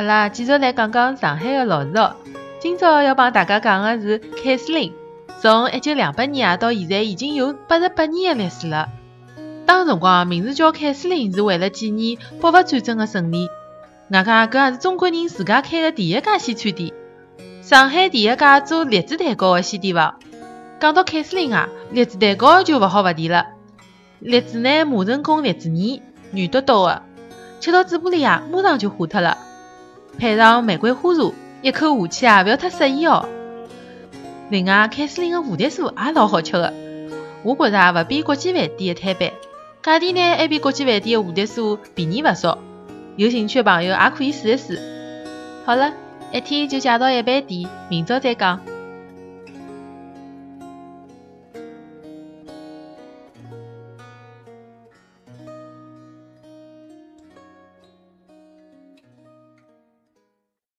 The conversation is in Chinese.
阿拉继续来讲讲上海的老字号。今朝要帮大家讲的是凯司令，从一九两八年啊到现在已经有八十八年的历史了。当辰光名字叫凯司令是为了纪念北伐战争的胜利。外加搿也是中国人自家开的第一家西餐店，上海第一家做栗子蛋糕的西点房。讲到凯司令啊，栗子蛋糕就勿好勿提了。栗子呢，磨成功栗子泥，软嘟嘟的，吃到嘴巴里啊，马上就化脱了。配上玫瑰花茶，一口下去啊，勿要太色一哦。另外，凯司令的蝴蝶酥也老好吃的，我觉着啊勿比国际饭店的摊板，价钿呢还比国际饭店的蝴蝶酥便宜勿少。有兴趣的朋友也可以试一试。好了，一天就介绍一爿店，明朝再讲。